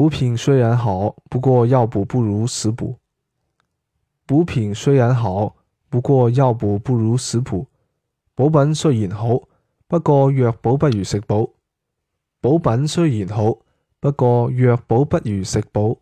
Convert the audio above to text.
补品虽然好不过药补不如食补。补品虽然好不过药补不如食补。补品虽然好不过药补不如食补。补品虽然好不过药补不如食补。